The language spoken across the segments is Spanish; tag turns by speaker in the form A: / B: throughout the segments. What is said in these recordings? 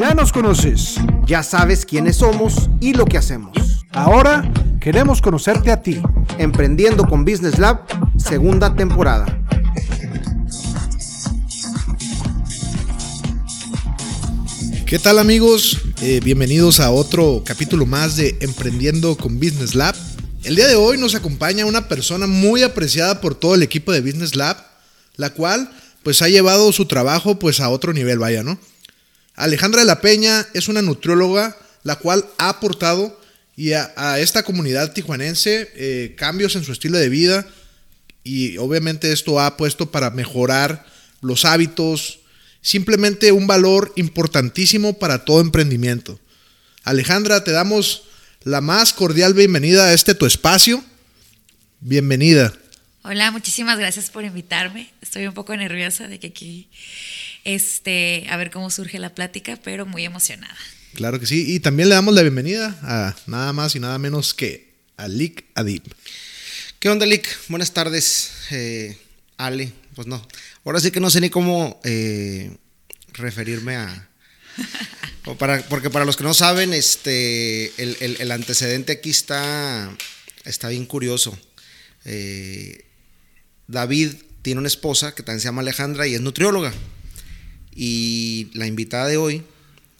A: Ya nos conoces.
B: Ya sabes quiénes somos y lo que hacemos.
A: Ahora queremos conocerte a ti.
B: Emprendiendo con Business Lab, segunda temporada.
C: ¿Qué tal amigos? Eh, bienvenidos a otro capítulo más de Emprendiendo con Business Lab. El día de hoy nos acompaña una persona muy apreciada por todo el equipo de Business Lab, la cual pues ha llevado su trabajo pues a otro nivel, vaya, ¿no? Alejandra de la Peña es una nutrióloga la cual ha aportado y a, esta comunidad tijuanense eh, cambios en su estilo de vida y obviamente esto ha puesto para mejorar los hábitos, simplemente un valor importantísimo para todo emprendimiento. Alejandra, te damos la más cordial bienvenida a este tu espacio. Bienvenida.
D: Hola, muchísimas gracias por invitarme. Estoy un poco nerviosa de que aquí, este, a ver cómo surge la plática, pero muy emocionada.
C: Claro que sí. Y también le damos la bienvenida a nada más y nada menos que a Lick Adib.
B: ¿Qué onda, Lick? Buenas tardes, eh, Ale. Pues no, ahora sí que no sé ni cómo eh, referirme a... para, porque para los que no saben, este, el, antecedente aquí está, está bien curioso. Eh, David tiene una esposa que también se llama Alejandra y es nutrióloga. Y la invitada de hoy,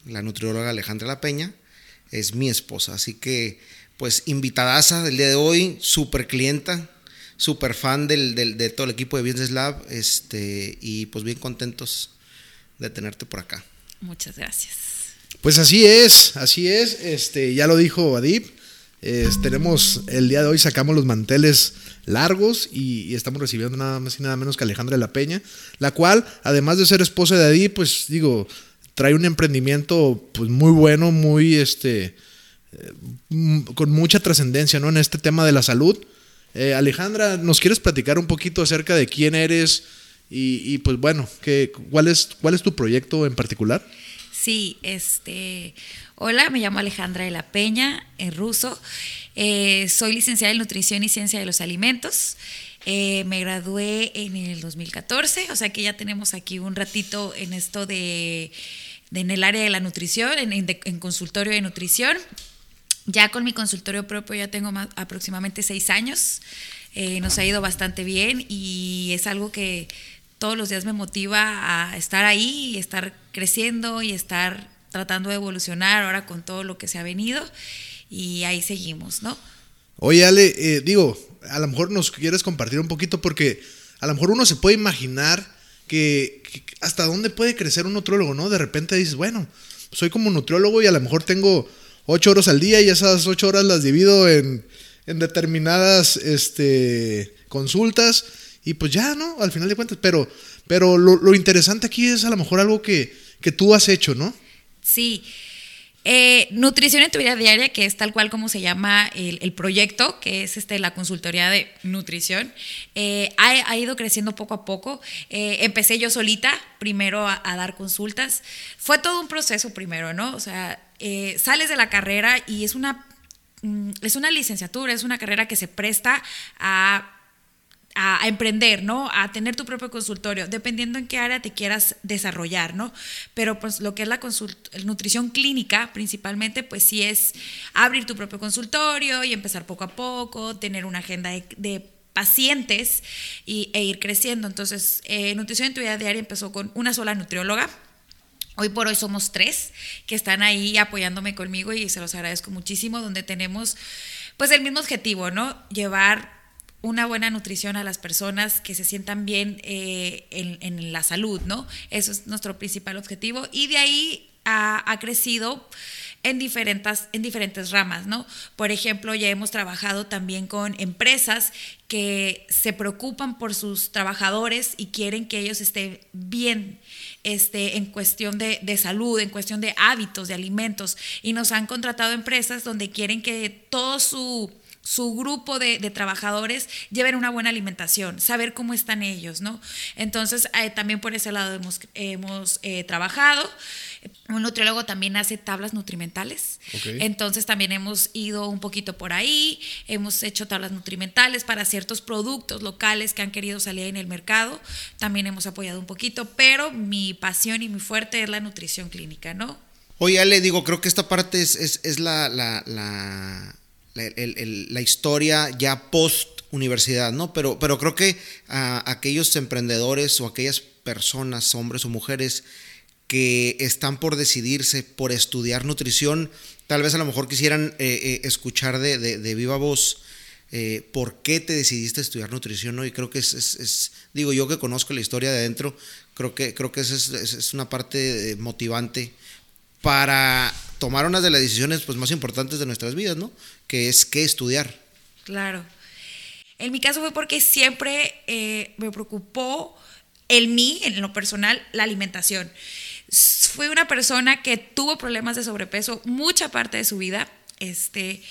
B: la nutrióloga Alejandra La Peña, es mi esposa. Así que, pues, invitadaza del día de hoy, súper clienta, súper fan del, de todo el equipo de Business Lab. Este, y pues bien contentos de tenerte por acá.
D: Muchas gracias.
C: Pues así es, así es. Este, ya lo dijo Adib. Tenemos el día de hoy sacamos los manteles largos y, estamos recibiendo nada más y nada menos que Alejandra de la Peña, la cual, además de ser esposa de Adi, pues digo, trae un emprendimiento pues muy bueno, muy este eh, con mucha trascendencia, ¿no? En este tema de la salud. Eh, Alejandra, ¿nos quieres platicar un poquito acerca de quién eres y, pues bueno, que, cuál, es, cuál es tu proyecto en particular?
D: Sí, este, hola, me llamo Alejandra de la Peña, en ruso. Eh, soy licenciada en Nutrición y Ciencia de los Alimentos. Eh, me gradué en el 2014, o sea que ya tenemos aquí un ratito en esto de, en el área de la nutrición, en, consultorio de nutrición. Ya con mi consultorio propio ya tengo aproximadamente seis años. Eh, nos ha ido bastante bien y es algo que todos los días me motiva a estar ahí y estar creciendo y estar tratando de evolucionar ahora con todo lo que se ha venido y ahí seguimos, ¿no?
C: Oye, Ale, eh, digo, a lo mejor nos quieres compartir un poquito porque a lo mejor uno se puede imaginar que, hasta dónde puede crecer un nutriólogo, ¿no? De repente dices, bueno, soy como nutriólogo y a lo mejor tengo ocho horas al día y esas ocho horas las divido en, en determinadas este, consultas y pues ya, ¿no? Al final de cuentas, pero, pero lo, interesante aquí es a lo mejor algo que, que tú has hecho, ¿no?
D: Sí. Eh, nutrición en tu vida diaria, que es tal cual como se llama el, proyecto, que es este, la consultoría de nutrición, eh, ha, ido creciendo poco a poco. Eh, empecé yo solita, primero a, a, dar consultas. Fue todo un proceso primero, ¿no? O sea, sales de la carrera y es una, mm, es una licenciatura, es una carrera que se presta a a, emprender, ¿no? A tener tu propio consultorio, dependiendo en qué área te quieras desarrollar, ¿no? Pero pues lo que es la nutrición clínica principalmente, pues sí es abrir tu propio consultorio y empezar poco a poco, tener una agenda de, pacientes y, e ir creciendo. Entonces, eh, Nutrición en tu vida diaria empezó con una sola nutrióloga. Hoy por hoy somos tres que están ahí apoyándome conmigo y se los agradezco muchísimo, donde tenemos pues el mismo objetivo, ¿no? Llevar una buena nutrición a las personas que se sientan bien eh, en, la salud, ¿no? Eso es nuestro principal objetivo y de ahí ha, crecido en diferentes, en diferentes ramas, ¿no? Por ejemplo, ya hemos trabajado también con empresas que se preocupan por sus trabajadores y quieren que ellos estén bien este, en cuestión de, de, salud, en cuestión de hábitos, de alimentos, y nos han contratado empresas donde quieren que todo su su grupo de, trabajadores lleven una buena alimentación, saber cómo están ellos, ¿no? Entonces, eh, también por ese lado hemos, hemos eh, trabajado. Un nutriólogo también hace tablas nutrimentales. Entonces también hemos ido un poquito por ahí, hemos hecho tablas nutrimentales para ciertos productos locales que han querido salir en el mercado. También hemos apoyado un poquito, pero mi pasión y mi fuerte es la nutrición clínica, ¿no?
B: Oye, Ale, digo, creo que esta parte es, es, es la, la, la, la, historia ya post universidad, ¿no? Pero, pero creo que aquellos emprendedores o aquellas personas, hombres o mujeres, que están por decidirse por estudiar nutrición, tal vez a lo mejor quisieran eh, eh, escuchar de, de- viva voz eh, por qué te decidiste estudiar nutrición, ¿no? Y creo que es, digo, yo que conozco la historia de adentro, creo que, creo que esa es, una parte motivante para tomar una de las decisiones pues, más importantes de nuestras vidas, ¿no? Que es qué estudiar.
D: Claro. En mi caso fue porque siempre eh, me preocupó en mí, en lo personal, la alimentación. Fui una persona que tuvo problemas de sobrepeso mucha parte de su vida. Este,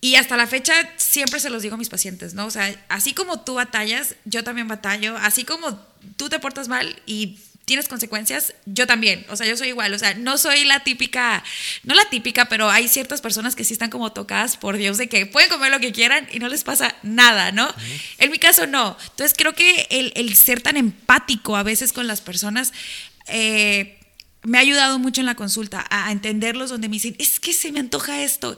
D: y hasta la fecha siempre se los digo a mis pacientes, ¿no? O sea, así como tú batallas, yo también batallo. Así como tú te portas mal y tienes consecuencias, yo también. O sea, yo soy igual. O sea, no soy la típica, no la típica, pero hay ciertas personas que sí están como tocadas por Dios de que pueden comer lo que quieran y no les pasa nada, ¿no? En mi caso, no. Entonces, creo que el, el ser tan empático a veces con las personas. eh, me ha ayudado mucho en la consulta a a entenderlos donde me dicen, es que se me antoja esto.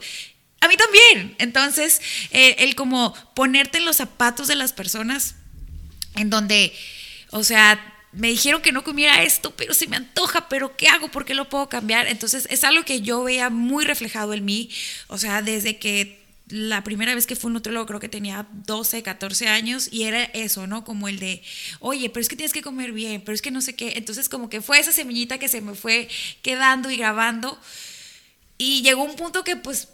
D: A mí también. Entonces, eh, el como ponerte en los zapatos de las personas en donde, o sea, me dijeron que no comiera esto, pero se me antoja, pero ¿qué hago? ¿Por qué lo puedo cambiar? Entonces, es algo que yo veía muy reflejado en mí, o sea, desde que la primera vez que fui un nutriólogo creo que tenía 12, 14 años y era eso, ¿no? Como el de, oye, pero es que tienes que comer bien, pero es que no sé qué. Entonces, como que fue esa semillita que se me fue quedando y grabando. Y llegó un punto que pues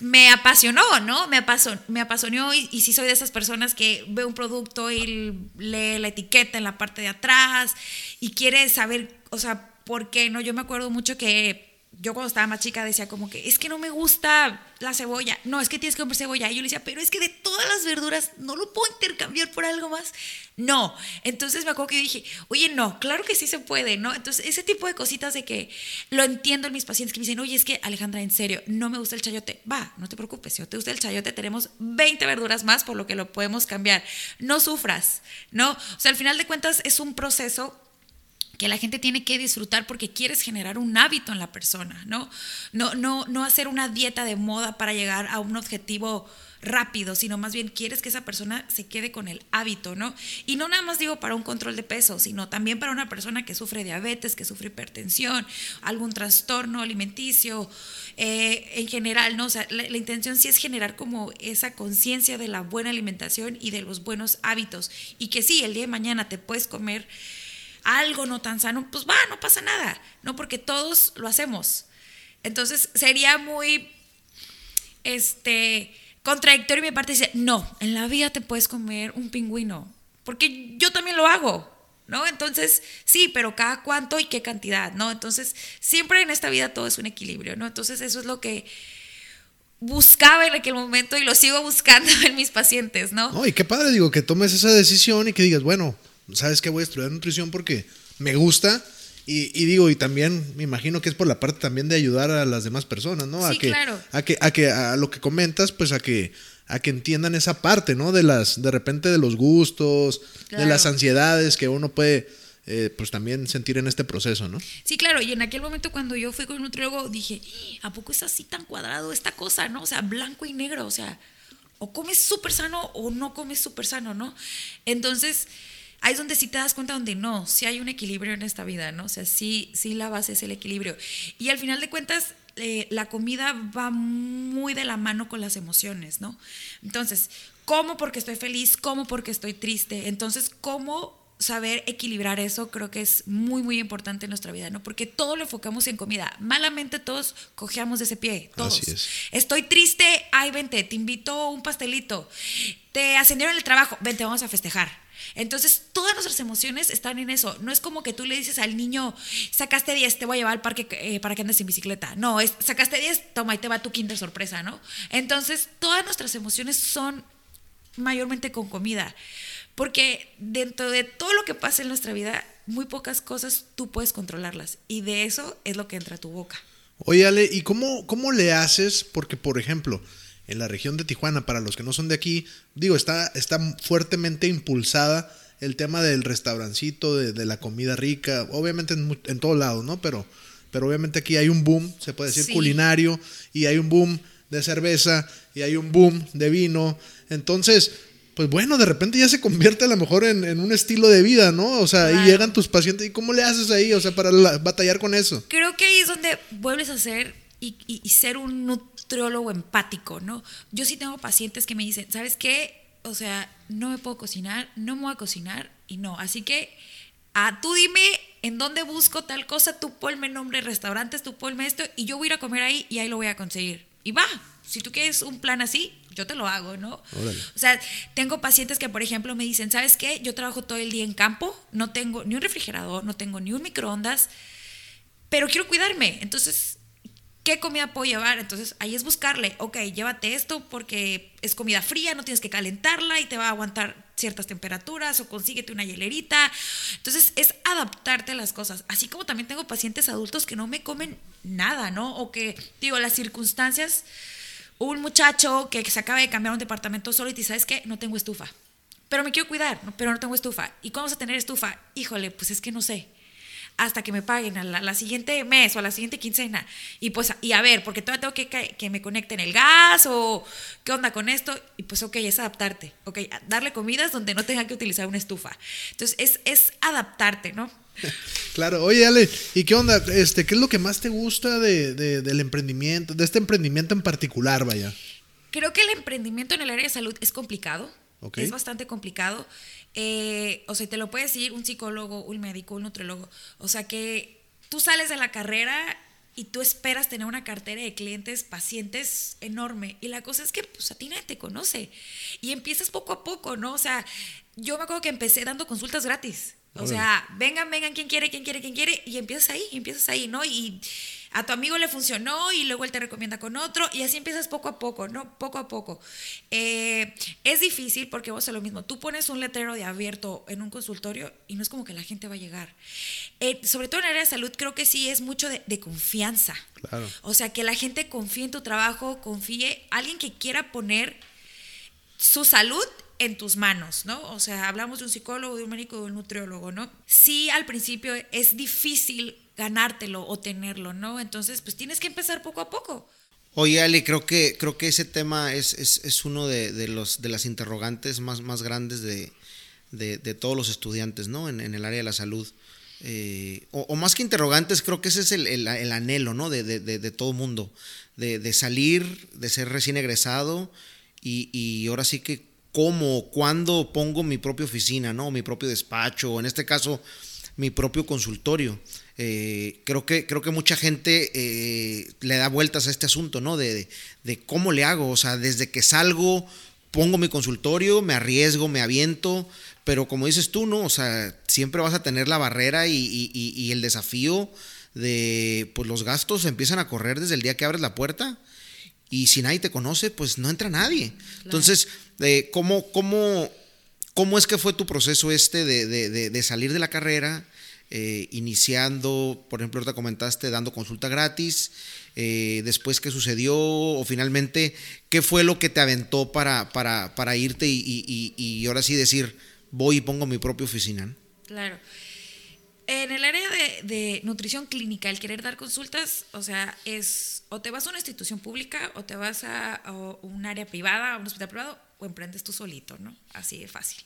D: me apasionó, ¿no? Me apasionó, me apasionó y, y sí soy de esas personas que ve un producto y lee la etiqueta en la parte de atrás y quiere saber, o sea, por qué, ¿no? Yo me acuerdo mucho que yo cuando estaba más chica decía como que es que no me gusta la cebolla, no, es que tienes que comer cebolla. Y yo le decía, pero es que de todas las verduras no lo puedo intercambiar por algo más. No, entonces me acuerdo que dije, oye, no, claro que sí se puede, ¿no? Entonces ese tipo de cositas de que lo entiendo en mis pacientes que me dicen, oye, es que Alejandra, en serio, no me gusta el chayote. Va, no te preocupes, si no te gusta el chayote, tenemos 20 verduras más por lo que lo podemos cambiar. No sufras, ¿no? O sea, al final de cuentas es un proceso que la gente tiene que disfrutar porque quieres generar un hábito en la persona, ¿no? No, no, no hacer una dieta de moda para llegar a un objetivo rápido, sino más bien quieres que esa persona se quede con el hábito, ¿no? Y no nada más digo para un control de peso, sino también para una persona que sufre diabetes, que sufre hipertensión, algún trastorno alimenticio, eh, en general, ¿no? O sea, la, la intención sí es generar como esa conciencia de la buena alimentación y de los buenos hábitos. Y que sí, el día de mañana te puedes comer algo no tan sano, pues va, no pasa nada, ¿no? Porque todos lo hacemos. Entonces sería muy, este, contradictorio mi parte dice, no, en la vida te puedes comer un pingüino, porque yo también lo hago, ¿no? Entonces, sí, pero cada cuánto y qué cantidad, ¿no? Entonces, siempre en esta vida todo es un equilibrio, ¿no? Entonces, eso es lo que buscaba en aquel momento y lo sigo buscando en mis pacientes, ¿no?
C: No, y qué padre, digo, que tomes esa decisión y que digas, bueno, ¿sabes qué? Voy a estudiar nutrición porque me gusta. Y, y digo, y también me imagino que es por la parte también de ayudar a las demás personas, ¿no?
D: Sí,
C: a que,
D: claro.
C: A que, a que, a lo que comentas, pues a que, a que entiendan esa parte, ¿no? De las, de repente de los gustos, de las ansiedades que uno puede, eh, pues también sentir en este proceso, ¿no?
D: Sí, claro, y en aquel momento cuando yo fui con un nutriólogo dije, ¿a poco es así tan cuadrado esta cosa, no? O sea, blanco y negro, o sea, o comes súper sano o no comes súper sano, ¿no? Entonces, ahí es donde sí te das cuenta donde no, sí hay un equilibrio en esta vida, ¿no? O sea, sí, sí la base es el equilibrio. Y al final de cuentas, eh, la comida va muy de la mano con las emociones, ¿no? Entonces, como porque estoy feliz, como porque estoy triste. Entonces, ¿cómo saber equilibrar eso creo que es muy, muy importante en nuestra vida, ¿no? Porque todo lo enfocamos en comida. Malamente todos cojeamos de ese pie, todos.
C: Así es.
D: Estoy triste, ay, vente, te invito a un pastelito. Te ascendieron el trabajo, vente, vamos a festejar. Entonces, todas nuestras emociones están en eso. No es como que tú le dices al niño, sacaste 10, te voy a llevar al parque eh, para que andes en bicicleta. No, es, sacaste 10, toma, y te va tu kinder sorpresa, ¿no? Entonces, todas nuestras emociones son mayormente con comida. Porque dentro de todo lo que pasa en nuestra vida, muy pocas cosas tú puedes controlarlas. Y de eso es lo que entra a tu boca.
C: Oye, Ale, ¿y cómo, cómo le haces? Porque, por ejemplo, en la región de Tijuana, para los que no son de aquí, digo, está, está fuertemente impulsada el tema del restaurancito, de, de la comida rica, obviamente en, en todos lados, ¿no? Pero, pero obviamente aquí hay un boom, se puede decir
D: Sí.
C: culinario, y hay un boom de cerveza, y hay un boom de vino. Entonces, pues bueno, de repente ya se convierte a lo mejor en, en un estilo de vida, ¿no? O sea,
D: Claro.
C: y llegan tus pacientes, ¿y cómo le haces ahí? O sea, para la- batallar con eso.
D: Creo que ahí es donde vuelves a ser y, y- y ser un nutriólogo empático, ¿no? Yo sí tengo pacientes que me dicen, ¿sabes qué? O sea, no me puedo cocinar, no me voy a cocinar y no. Así que ah, tú dime en dónde busco tal cosa, tú ponme nombre de restaurantes, tú ponme esto y yo voy a ir a comer ahí y ahí lo voy a conseguir. Y va, si tú quieres un plan así, yo te lo hago, ¿no?
C: Órale.
D: O sea, tengo pacientes que, por ejemplo, me dicen, ¿sabes qué? Yo trabajo todo el día en campo, no tengo ni un refrigerador, no tengo ni un microondas, pero quiero cuidarme. Entonces, ¿qué comida puedo llevar? Entonces, ahí es buscarle, ok, llévate esto porque es comida fría, no tienes que calentarla y te va a aguantar ciertas temperaturas o consíguete una hielerita. Entonces, es adaptarte a las cosas. Así como también tengo pacientes adultos que no me comen nada, ¿no? O que, digo, las circunstancias, un muchacho que se acaba de cambiar un departamento solo y te ¿sabes qué? No tengo estufa. Pero me quiero cuidar, pero no tengo estufa. ¿Y cómo vas a tener estufa? Híjole, pues es que no sé hasta que me paguen a la, siguiente mes o a la siguiente quincena. Y pues, y a ver, porque todavía tengo que, que, que me conecten el gas o qué onda con esto. Y pues, ok, es adaptarte. Ok, darle comidas donde no tenga que utilizar una estufa. Entonces, es, es adaptarte, ¿no?
C: Claro, oye Ale, ¿y qué onda? Este, ¿Qué es lo que más te gusta de, de- del emprendimiento, de este emprendimiento en particular, vaya?
D: Creo que el emprendimiento en el área de salud es complicado. Es bastante complicado. Eh, o sea, te lo puede decir un psicólogo, un médico, un nutriólogo. O sea, que tú sales de la carrera y tú esperas tener una cartera de clientes, pacientes enorme. Y la cosa es que, pues, a ti nadie te conoce. Y empiezas poco a poco, ¿no? O sea, yo me acuerdo que empecé dando consultas gratis. O sea, vengan, vengan, quien quiere, quien quiere, quien quiere. Y empiezas ahí, y empiezas ahí, ¿no? Y a tu amigo le funcionó y luego él te recomienda con otro. Y así empiezas poco a poco, ¿no? Poco a poco. Eh, es difícil porque vos es lo mismo. Tú pones un letrero de abierto en un consultorio y no es como que la gente va a llegar. Eh, sobre todo en el área de salud, creo que sí es mucho de, de confianza.
C: Claro.
D: O sea, que la gente confíe en tu trabajo, confíe. Alguien que quiera poner su salud en tus manos, ¿no? O sea, hablamos de un psicólogo, de un médico, de un nutriólogo, ¿no? Sí, al principio es difícil ganártelo o tenerlo, ¿no? Entonces, pues tienes que empezar poco a poco.
B: Oye, Ale, creo que, creo que ese tema es, es, es uno de, de los, de las interrogantes más, más grandes de, de, todos los estudiantes, ¿no? En, el área de la salud. Eh, o, más que interrogantes, creo que ese es el, el- el anhelo, ¿no? De, de, todo mundo. De salir, de ser recién egresado y, y ahora sí que cómo, cuándo pongo mi propia oficina, ¿no? Mi propio despacho, o en este caso, mi propio consultorio. Eh, creo, que, creo que mucha gente eh, le da vueltas a este asunto, ¿no? De, de, cómo le hago, o sea, desde que salgo, pongo mi consultorio, me arriesgo, me aviento, pero como dices tú, ¿no? O sea, siempre vas a tener la barrera y- y el desafío de, pues los gastos empiezan a correr desde el día que abres la puerta y si nadie te conoce, pues no entra nadie. Entonces, eh, ¿cómo, cómo, ¿cómo es que fue tu proceso este de, de- de- de salir de la carrera, eh, iniciando, por ejemplo, ahorita comentaste, dando consulta gratis, eh, después qué sucedió o finalmente qué fue lo que te aventó para, para, para irte y, y- y- y ahora sí decir, voy y pongo mi propia oficina?
D: Claro. En el área de, de nutrición clínica, el querer dar consultas, o sea, es o te vas a una institución pública o te vas a, a un área privada, a un hospital privado, o emprendes tú solito, ¿no? Así de fácil.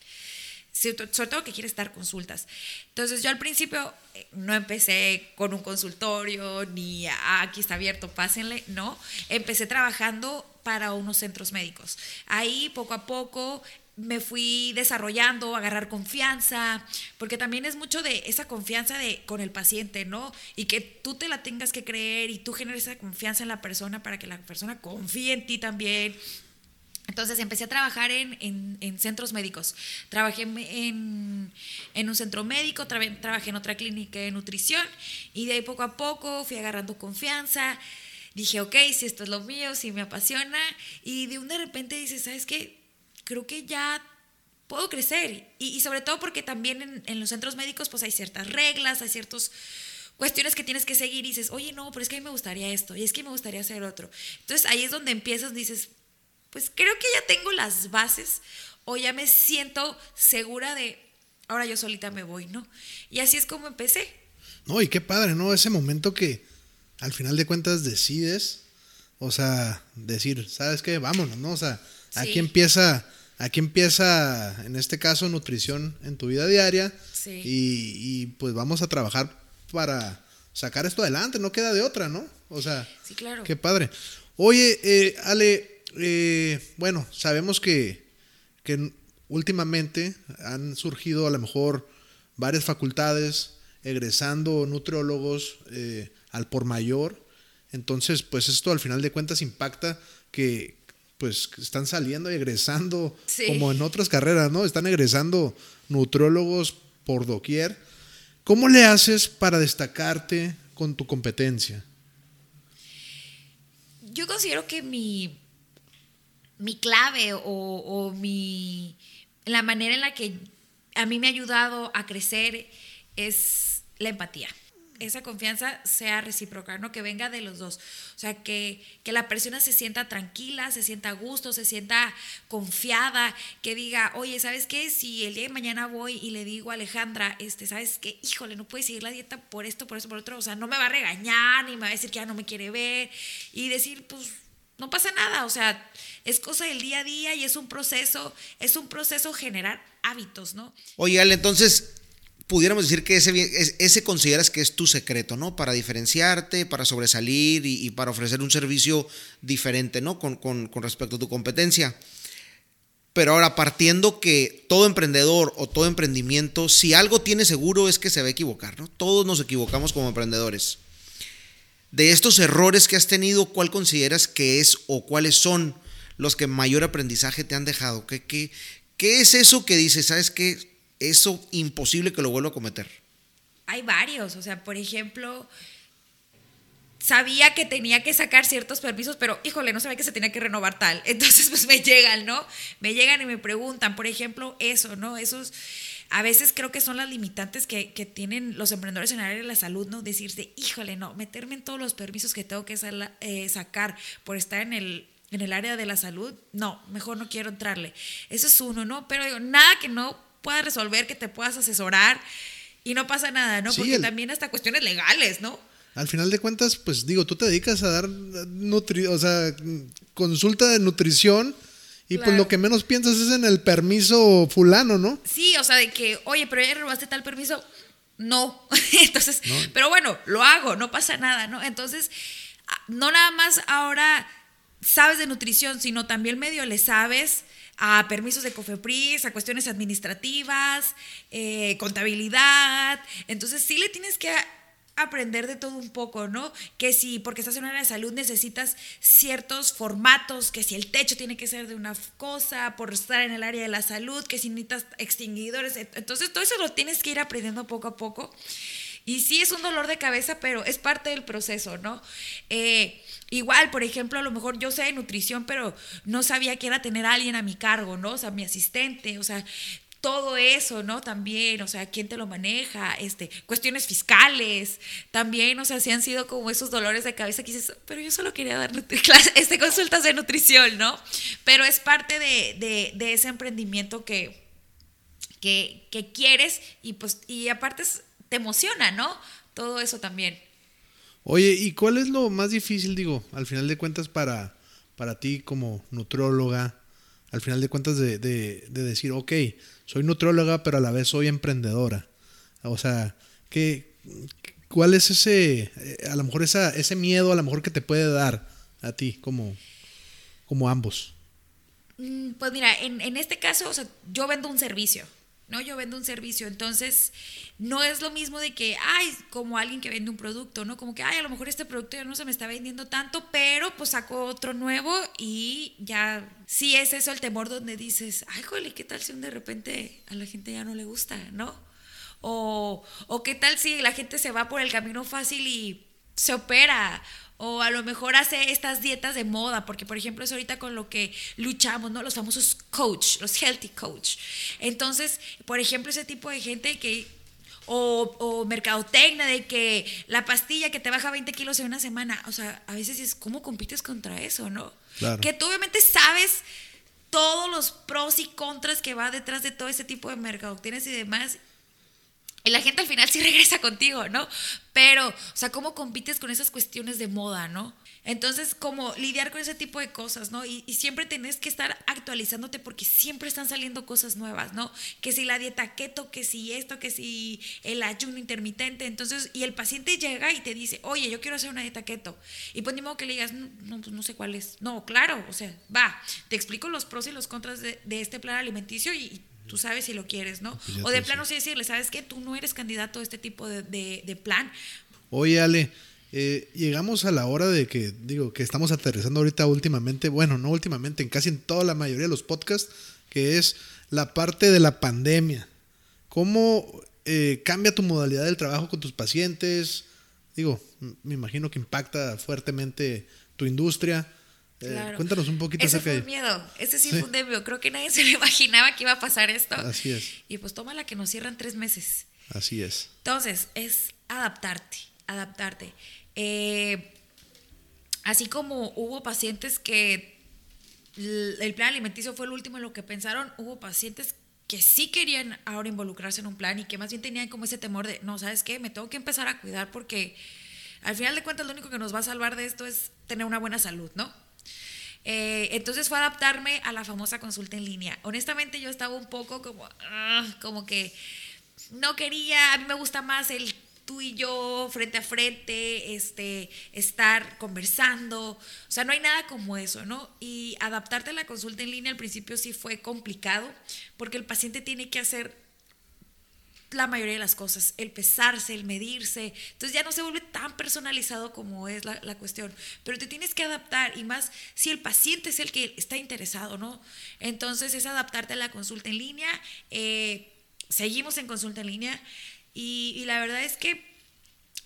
D: Sobre todo que quieres dar consultas. Entonces yo al principio eh, no empecé con un consultorio, ni "Ah, aquí está abierto, pásenle, no. Empecé trabajando para unos centros médicos. Ahí poco a poco me fui desarrollando, agarrar confianza, porque también es mucho de esa confianza de con el paciente, ¿no? Y que tú te la tengas que creer y tú generes esa confianza en la persona para que la persona confíe en ti también. Entonces empecé a trabajar en, en- en centros médicos. Trabajé en, en- en un centro médico, tra- trabajé en otra clínica de nutrición y de ahí poco a poco fui agarrando confianza. Dije, ok, si esto es lo mío, si me apasiona. Y de un de repente dices, ¿sabes qué? Creo que ya puedo crecer. Y, y sobre todo porque también en, en los centros médicos pues hay ciertas reglas, hay ciertas cuestiones que tienes que seguir y dices, oye, no, pero es que a mí me gustaría esto y es que me gustaría hacer otro. Entonces ahí es donde empiezas, dices, pues creo que ya tengo las bases o ya me siento segura de, ahora yo solita me voy, ¿no? Y así es como empecé.
C: No, y qué padre, ¿no? Ese momento que al final de cuentas decides, o sea, decir, ¿sabes qué? Vámonos, ¿no? O sea, aquí
D: Sí.
C: empieza, aquí empieza, en este caso, nutrición en tu vida diaria.
D: Sí.
C: Y, y, pues vamos a trabajar para sacar esto adelante, no queda de otra, ¿no? O sea,
D: Sí, claro.
C: qué padre. Oye, eh, Ale, eh, bueno, sabemos que, que últimamente han surgido a lo mejor varias facultades egresando nutriólogos eh, al por mayor. Entonces, pues esto al final de cuentas impacta que pues están saliendo y egresando
D: Sí.
C: como en otras carreras, ¿no? Están egresando nutriólogos por doquier. ¿Cómo le haces para destacarte con tu competencia?
D: Yo considero que mi, mi clave o, o mi, la manera en la que a mí me ha ayudado a crecer es la empatía. Esa confianza sea recíproca, ¿no? Que venga de los dos. O sea, que, que la persona se sienta tranquila, se sienta a gusto, se sienta confiada, que diga, oye, ¿sabes qué? Si el día de mañana voy y le digo a Alejandra, este, ¿sabes qué? Híjole, no puedes seguir la dieta por esto, por eso, por otro. O sea, no me va a regañar, ni me va a decir que ya no me quiere ver. Y decir, pues, no pasa nada, o sea, es cosa del día a día y es un proceso, es un proceso generar hábitos, ¿no?
B: Oye, Ale, entonces pudiéramos decir que ese, ese consideras que es tu secreto, ¿no? Para diferenciarte, para sobresalir y, y para ofrecer un servicio diferente, ¿no? Con, con- con respecto a tu competencia. Pero ahora, partiendo que todo emprendedor o todo emprendimiento, si algo tiene seguro es que se va a equivocar, ¿no? Todos nos equivocamos como emprendedores. De estos errores que has tenido, ¿cuál consideras que es o cuáles son los que mayor aprendizaje te han dejado? ¿Qué, qué, qué es eso que dices, sabes qué? Eso imposible que lo vuelva a cometer.
D: Hay varios, o sea, por ejemplo, sabía que tenía que sacar ciertos permisos, pero híjole, no sabía que se tenía que renovar tal. Entonces, pues me llegan, ¿no? Me llegan y me preguntan, por ejemplo, eso, ¿no? Esos, a veces creo que son las limitantes que, tienen los emprendedores en el área de la salud, ¿no? Decirse, híjole, no, meterme en todos los permisos que tengo que eh, sacar por estar en el en el área de la salud, no, mejor no quiero entrarle. Eso es uno, ¿no? Pero digo, nada que no puedas resolver, que te puedas asesorar y no pasa nada, ¿no?
C: Sí,
D: Porque
C: el-
D: también hasta cuestiones legales, ¿no?
C: Al final de cuentas, pues digo, tú te dedicas a dar nutri o sea, consulta de nutrición y pues
D: Claro.
C: lo que menos piensas es en el permiso fulano, ¿no?
D: Sí, o sea, de que, oye, pero ya robaste tal permiso. No. Entonces, pero bueno, lo hago, no pasa nada, ¿no? Entonces, no nada más ahora sabes de nutrición, sino también medio le sabes a permisos de COFEPRIS, a cuestiones administrativas, eh, contabilidad. Entonces, sí le tienes que aprender de todo un poco, ¿no? Que si, porque estás en un área de salud, necesitas ciertos formatos, que si el techo tiene que ser de una cosa, por estar en el área de la salud, que si necesitas extinguidores. Entonces, todo eso lo tienes que ir aprendiendo poco a poco. Y sí es un dolor de cabeza, pero es parte del proceso, ¿no? Eh, igual, por ejemplo, a lo mejor yo sé de nutrición, pero no sabía que era tener a alguien a mi cargo, ¿no? O sea, mi asistente, o sea, todo eso, ¿no? También, o sea, quién te lo maneja, este, cuestiones fiscales, también, o sea, sí han sido como esos dolores de cabeza que dices, pero yo solo quería dar este, consultas de nutrición, ¿no? Pero es parte de, de- de ese emprendimiento que, que, que quieres y pues, y aparte es- te emociona, ¿no? Todo eso también.
C: Oye, ¿y cuál es lo más difícil, digo, al final de cuentas para, para ti como nutrióloga? Al final de cuentas de, de- de decir, ok, soy nutrióloga, pero a la vez soy emprendedora. O sea, ¿qué, ¿cuál es ese, eh, a lo mejor esa, ese miedo, a lo mejor que te puede dar a ti como, como ambos?
D: Mm, Pues mira, en, en este caso, o sea, yo vendo un servicio, ¿no? Yo vendo un servicio, entonces no es lo mismo de que, ay, como alguien que vende un producto, ¿no? Como que, ay, a lo mejor este producto ya no se me está vendiendo tanto, pero pues saco otro nuevo y ya, sí es eso el temor donde dices, ay, jole, ¿qué tal si de repente a la gente ya no le gusta, ¿no? O, o qué tal si la gente se va por el camino fácil y se opera. O a lo mejor hace estas dietas de moda, porque por ejemplo es ahorita con lo que luchamos, ¿no? Los famosos coach, los healthy coach. Entonces, por ejemplo, ese tipo de gente que o, o mercadotecnia de que la pastilla que te baja 20 kilos en una semana, o sea, a veces es, ¿cómo compites contra eso, no?
C: Claro.
D: Que tú obviamente sabes todos los pros y contras que va detrás de todo ese tipo de mercadotecnias y demás, la gente al final sí regresa contigo, ¿no? Pero, o sea, ¿cómo compites con esas cuestiones de moda, ¿no? Entonces, como lidiar con ese tipo de cosas, ¿no? Y, y, siempre tenés que estar actualizándote porque siempre están saliendo cosas nuevas, ¿no? Que si la dieta keto, que si esto, que si el ayuno intermitente. Entonces, y el paciente llega y te dice, oye, yo quiero hacer una dieta keto. Y pues ni modo que le digas, no, no, pues no sé cuál es. No, claro, o sea, va, te explico los pros y los contras de, de este plan alimenticio y, tú sabes si lo quieres, ¿no? Pues o de plano sí decirle, ¿sabes qué? Tú no eres candidato a este tipo de, de, de plan.
C: Oye, Ale, eh, llegamos a la hora de que, digo, que estamos aterrizando ahorita últimamente, bueno, no últimamente, en casi en toda la mayoría de los podcasts, que es la parte de la pandemia. ¿Cómo eh, cambia tu modalidad del trabajo con tus pacientes? Digo, me imagino que impacta fuertemente tu industria. Eh, claro. cuéntanos un poquito
D: ese
C: acerca
D: fue un miedo, ese sí, sí, fue un nervio. Creo que nadie se lo imaginaba que iba a pasar esto.
C: Así es.
D: Y pues toma la que nos cierran tres meses.
C: Así es.
D: Entonces, es adaptarte, adaptarte. Eh, así como hubo pacientes que el plan alimenticio fue el último en lo que pensaron, hubo pacientes que sí querían ahora involucrarse en un plan y que más bien tenían como ese temor de, no, ¿sabes qué? Me tengo que empezar a cuidar porque al final de cuentas lo único que nos va a salvar de esto es tener una buena salud, ¿no? Eh, entonces fue adaptarme a la famosa consulta en línea. Honestamente yo estaba un poco como, uh, como que no quería, a mí me gusta más el tú y yo frente a frente, este, estar conversando, o sea, no hay nada como eso, ¿no? Y adaptarte a la consulta en línea al principio sí fue complicado, porque el paciente tiene que hacer la mayoría de las cosas, el pesarse, el medirse, entonces ya no se vuelve tan personalizado como es la, la, cuestión, pero te tienes que adaptar y más si el paciente es el que está interesado, ¿no? Entonces es adaptarte a la consulta en línea, eh, seguimos en consulta en línea y, y, la verdad es que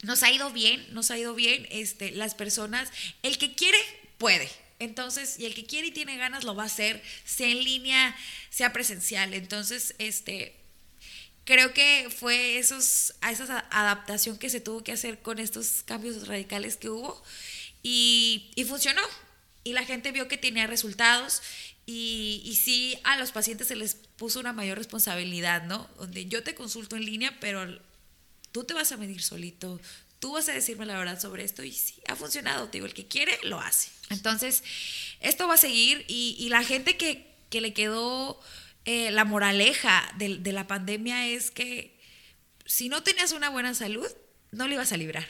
D: nos ha ido bien, nos ha ido bien, este, las personas, el que quiere, puede. Entonces, y el que quiere y tiene ganas lo va a hacer, sea en línea, sea presencial. Entonces, este, creo que fue esos, a esa adaptación que se tuvo que hacer con estos cambios radicales que hubo y, y funcionó. Y la gente vio que tenía resultados y, y, sí a los pacientes se les puso una mayor responsabilidad, ¿no? Donde yo te consulto en línea, pero tú te vas a medir solito, tú vas a decirme la verdad sobre esto y sí, ha funcionado, te digo, el que quiere lo hace. Entonces, esto va a seguir y, y la gente que, que le quedó eh, la moraleja de, de, la pandemia es que si no tenías una buena salud, no lo ibas a librar.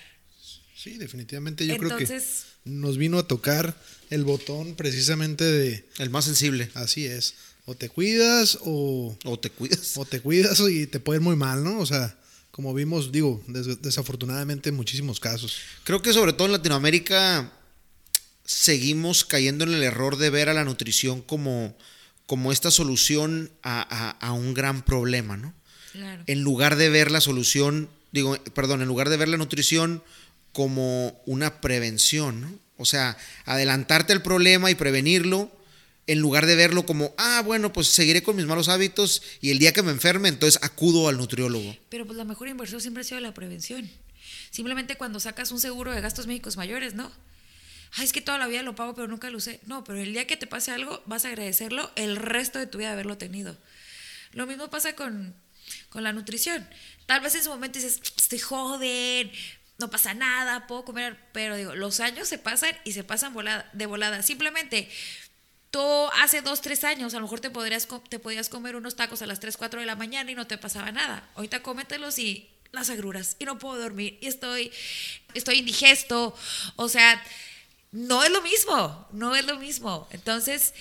C: Sí, definitivamente yo Entonces, creo que nos vino a tocar el botón precisamente de...
B: El más sensible.
C: Así es. O te cuidas o...
B: O te cuidas.
C: O te cuidas y te puede ir muy mal, ¿no? O sea, como vimos, digo, des desafortunadamente en muchísimos casos.
B: Creo que sobre todo en Latinoamérica seguimos cayendo en el error de ver a la nutrición como, como esta solución a, a, a un gran problema, ¿no?
D: Claro.
B: En lugar de ver la solución, digo, perdón, en lugar de ver la nutrición como una prevención, ¿no? O sea, adelantarte al problema y prevenirlo en lugar de verlo como, ah, bueno, pues seguiré con mis malos hábitos y el día que me enferme, entonces acudo al nutriólogo.
D: Pero pues la mejor inversión siempre ha sido la prevención. Simplemente cuando sacas un seguro de gastos médicos mayores, ¿no? Ay, es que toda la vida lo pago, pero nunca lo usé. No, pero el día que te pase algo, vas a agradecerlo el resto de tu vida de haberlo tenido. Lo mismo pasa con, con la nutrición. Tal vez en su momento dices, estoy joven, no pasa nada, puedo comer, pero digo, los años se pasan y se pasan volada, de volada. Simplemente tú hace dos, tres años a lo mejor te, podrías, te podías comer unos tacos a las 3, 4 de la mañana y no te pasaba nada. Ahorita cómetelos y las agruras y no puedo dormir y estoy, estoy indigesto. O sea, no es lo mismo, no es lo mismo. Entonces,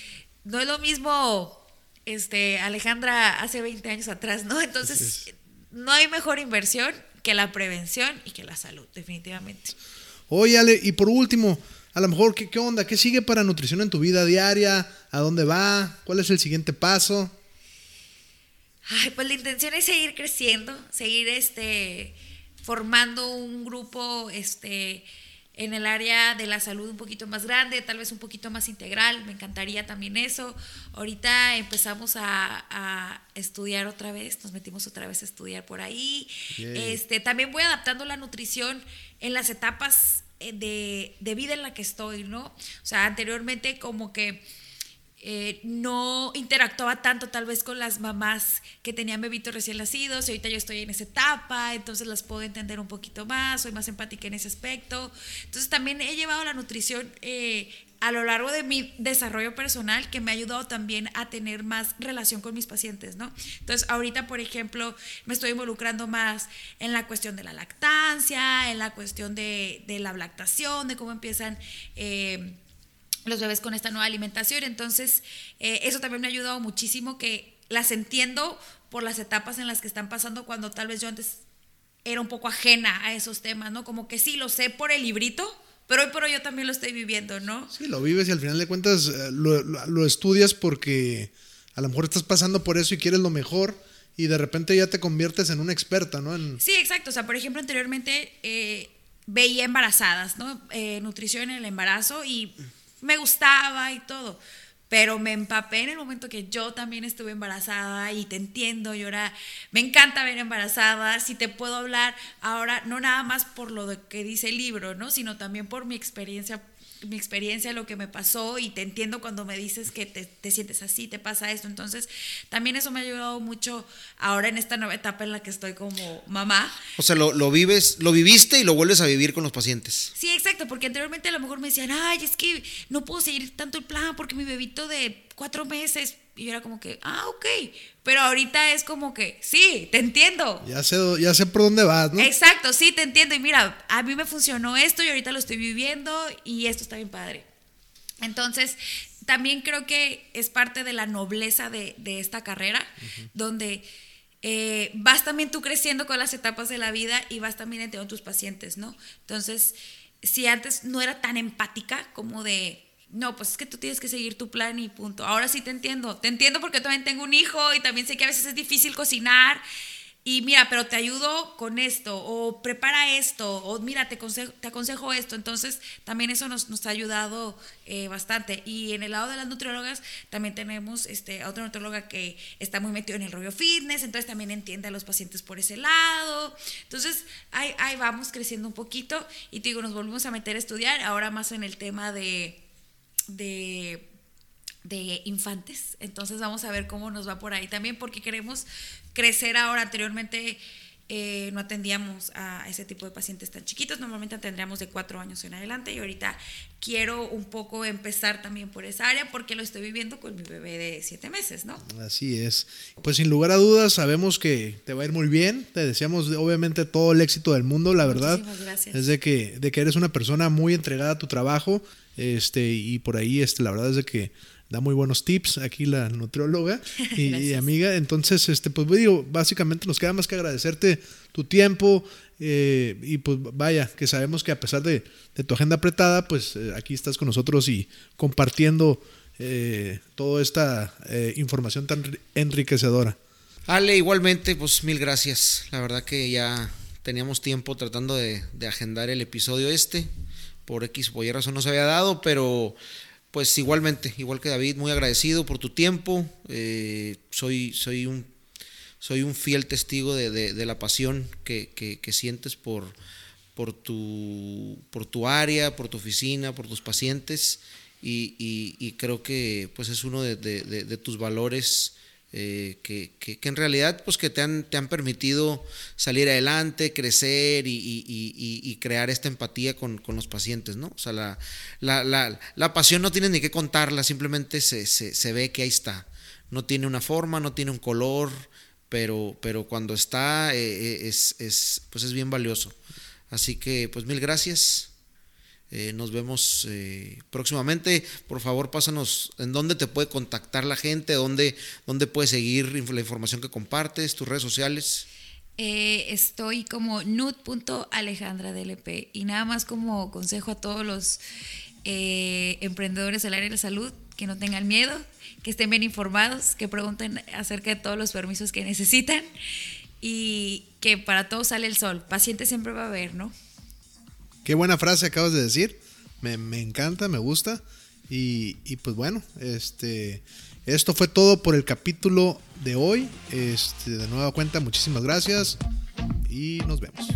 D: no es lo mismo este, Alejandra hace 20 años atrás, ¿no? Entonces, no hay mejor inversión que la prevención y que la salud, definitivamente.
C: Oye, Ale, y por último, a lo mejor, ¿qué, ¿qué, onda? ¿Qué sigue para nutrición en tu vida diaria? ¿A dónde va? ¿Cuál es el siguiente paso?
D: Ay, pues la intención es seguir creciendo, seguir este, formando un grupo este, en el área de la salud un poquito más grande, tal vez un poquito más integral, me encantaría también eso. Ahorita empezamos a, a estudiar otra vez, nos metimos otra vez a estudiar por ahí. Este, también voy adaptando la nutrición en las etapas de, de, vida en la que estoy, ¿no? O sea, anteriormente como que eh, no interactuaba tanto tal vez con las mamás que tenían bebitos recién nacidos y ahorita yo estoy en esa etapa, entonces las puedo entender un poquito más, soy más empática en ese aspecto. Entonces también he llevado la nutrición eh, a lo largo de mi desarrollo personal que me ha ayudado también a tener más relación con mis pacientes, ¿no? Entonces ahorita, por ejemplo, me estoy involucrando más en la cuestión de la lactancia, en la cuestión de, de la lactación, de cómo empiezan... Eh, los bebés con esta nueva alimentación. Entonces, eh, eso también me ha ayudado muchísimo que las entiendo por las etapas en las que están pasando cuando tal vez yo antes era un poco ajena a esos temas, ¿no? Como que sí, lo sé por el librito, pero hoy por hoy yo también lo estoy viviendo, ¿no?
C: Sí, lo vives y al final de cuentas eh, lo, lo, lo estudias porque a lo mejor estás pasando por eso y quieres lo mejor y de repente ya te conviertes en una experta, ¿no? En...
D: Sí, exacto. O sea, por ejemplo, anteriormente eh, veía embarazadas, ¿no? Eh, nutrición en el embarazo y me gustaba y todo. Pero me empapé en el momento que yo también estuve embarazada y te entiendo, y ahora me encanta ver embarazada, si te puedo hablar ahora, no nada más por lo que dice el libro, ¿no? sino también por mi experiencia mi experiencia, lo que me pasó y te entiendo cuando me dices que te, te, sientes así, te pasa esto. Entonces, también eso me ha ayudado mucho ahora en esta nueva etapa en la que estoy como mamá.
B: O sea, lo, lo vives, lo viviste y lo vuelves a vivir con los pacientes.
D: Sí, exacto, porque anteriormente a lo mejor me decían, ay, es que no puedo seguir tanto el plan porque mi bebito de cuatro meses y yo era como que, ah, ok. Pero ahorita es como que, sí, te entiendo.
C: Ya sé, ya sé por dónde vas, ¿no?
D: Exacto, sí, te entiendo. Y mira, a mí me funcionó esto y ahorita lo estoy viviendo y esto está bien padre. Entonces, también creo que es parte de la nobleza de, de esta carrera, uh -huh. donde eh, vas también tú creciendo con las etapas de la vida y vas también entendiendo tus pacientes, ¿no? Entonces, si antes no era tan empática como de no, pues es que tú tienes que seguir tu plan y punto. Ahora sí te entiendo. Te entiendo porque también tengo un hijo y también sé que a veces es difícil cocinar. Y mira, pero te ayudo con esto, o prepara esto, o mira, te aconsejo, te aconsejo esto. Entonces, también eso nos, nos ha ayudado eh, bastante. Y en el lado de las nutriólogas, también tenemos este, a otra nutrióloga que está muy metido en el rollo fitness, entonces también entiende a los pacientes por ese lado. Entonces, ahí, ahí vamos creciendo un poquito. Y te digo, nos volvimos a meter a estudiar, ahora más en el tema de de, de, infantes. Entonces vamos a ver cómo nos va por ahí también, porque queremos crecer ahora. Anteriormente eh, no atendíamos a ese tipo de pacientes tan chiquitos, normalmente atendríamos de cuatro años en adelante y ahorita quiero un poco empezar también por esa área porque lo estoy viviendo con mi bebé de siete meses, ¿no?
C: Así es. Pues sin lugar a dudas sabemos que te va a ir muy bien, te deseamos obviamente todo el éxito del mundo, la verdad.
D: Muchísimas gracias.
C: Es de que, de que eres una persona muy entregada a tu trabajo este, y por ahí este, la verdad es de que da muy buenos tips aquí la nutrióloga y, y, amiga. Entonces, este, pues digo, básicamente nos queda más que agradecerte tu tiempo eh, y pues vaya, que sabemos que a pesar de, de tu agenda apretada, pues eh, aquí estás con nosotros y compartiendo eh, toda esta eh, información tan enriquecedora.
B: Ale, igualmente, pues mil gracias. La verdad que ya teníamos tiempo tratando de, de agendar el episodio este. Por X o Y razón no se había dado, pero pues igualmente, igual que David, muy agradecido por tu tiempo. Eh, soy, soy, un, soy un fiel testigo de, de, la pasión que, que, que, sientes por, por, tu, por tu área, por tu oficina, por tus pacientes. Y, y, creo que pues es uno de tus valores. Eh, que, que, en realidad pues que te han, te han permitido salir adelante, crecer y, y, y crear esta empatía con, con, los pacientes, ¿no? O sea, la, la, la, la pasión no tienes ni que contarla, simplemente se, se, se, ve que ahí está. No tiene una forma, no tiene un color, pero, pero cuando está eh, es, es, pues es bien valioso. Así que pues mil gracias. Eh, nos vemos eh, próximamente. Por favor, pásanos en dónde te puede contactar la gente, dónde, dónde puedes seguir la información que compartes, tus redes sociales.
D: Eh, estoy como nud.alejandradlp y nada más como consejo a todos los eh, emprendedores del área de la salud que no tengan miedo, que estén bien informados, que pregunten acerca de todos los permisos que necesitan y que para todos sale el sol. Paciente siempre va a haber, ¿no?
C: Qué buena frase acabas de decir. Me, me encanta, me gusta. Y, y, pues bueno, este, esto fue todo por el capítulo de hoy. Este, de nueva cuenta, muchísimas gracias y nos vemos.